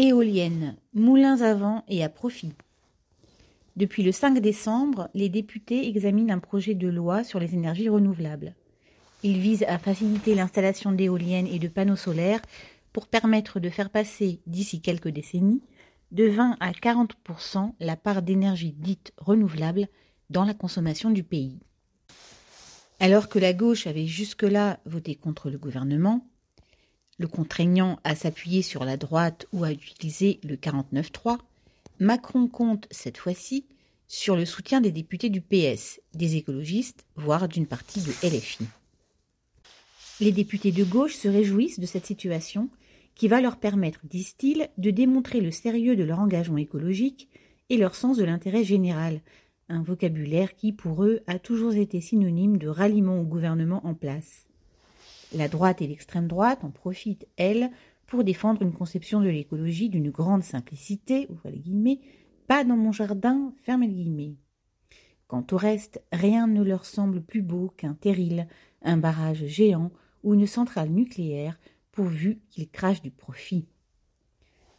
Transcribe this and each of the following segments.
Éoliennes, moulins à vent et à profit. Depuis le 5 décembre, les députés examinent un projet de loi sur les énergies renouvelables. Il vise à faciliter l'installation d'éoliennes et de panneaux solaires pour permettre de faire passer, d'ici quelques décennies, de 20 à 40% la part d'énergie dite renouvelable dans la consommation du pays. Alors que la gauche avait jusque-là voté contre le gouvernement, le contraignant à s'appuyer sur la droite ou à utiliser le 49-3, Macron compte cette fois-ci sur le soutien des députés du PS, des écologistes, voire d'une partie de LFI. Les députés de gauche se réjouissent de cette situation qui va leur permettre, disent-ils, de démontrer le sérieux de leur engagement écologique et leur sens de l'intérêt général, un vocabulaire qui, pour eux, a toujours été synonyme de ralliement au gouvernement en place. La droite et l'extrême droite en profitent, elles, pour défendre une conception de l'écologie d'une grande simplicité, ouvrez les guillemets, pas dans mon jardin, fermez les guillemets. Quant au reste, rien ne leur semble plus beau qu'un terril, un barrage géant ou une centrale nucléaire, pourvu qu'ils crachent du profit.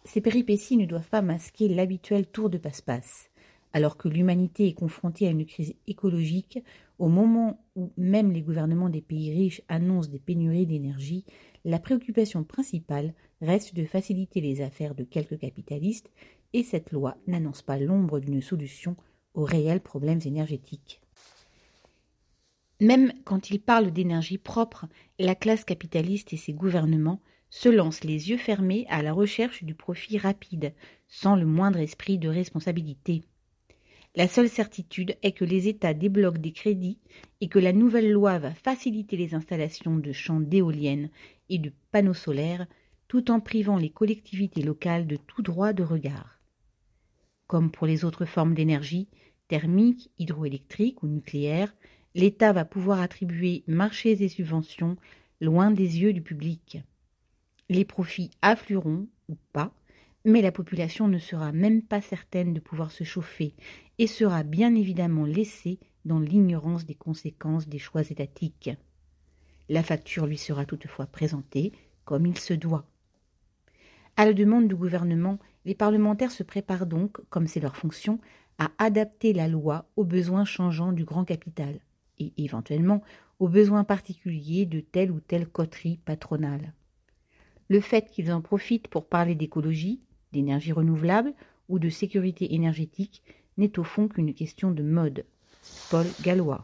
Ces péripéties ne doivent pas masquer l'habituel tour de passe-passe alors que l'humanité est confrontée à une crise écologique, au moment où même les gouvernements des pays riches annoncent des pénuries d'énergie, la préoccupation principale reste de faciliter les affaires de quelques capitalistes, et cette loi n'annonce pas l'ombre d'une solution aux réels problèmes énergétiques. Même quand il parle d'énergie propre, la classe capitaliste et ses gouvernements se lancent les yeux fermés à la recherche du profit rapide, sans le moindre esprit de responsabilité. La seule certitude est que les États débloquent des crédits et que la nouvelle loi va faciliter les installations de champs d'éoliennes et de panneaux solaires tout en privant les collectivités locales de tout droit de regard. Comme pour les autres formes d'énergie, thermique, hydroélectrique ou nucléaire, l'État va pouvoir attribuer marchés et subventions loin des yeux du public. Les profits afflueront, ou pas, mais la population ne sera même pas certaine de pouvoir se chauffer et sera bien évidemment laissée dans l'ignorance des conséquences des choix étatiques. La facture lui sera toutefois présentée comme il se doit. À la demande du gouvernement, les parlementaires se préparent donc, comme c'est leur fonction, à adapter la loi aux besoins changeants du grand capital et éventuellement aux besoins particuliers de telle ou telle coterie patronale. Le fait qu'ils en profitent pour parler d'écologie, d'énergie renouvelable ou de sécurité énergétique n'est au fond qu'une question de mode. Paul Gallois.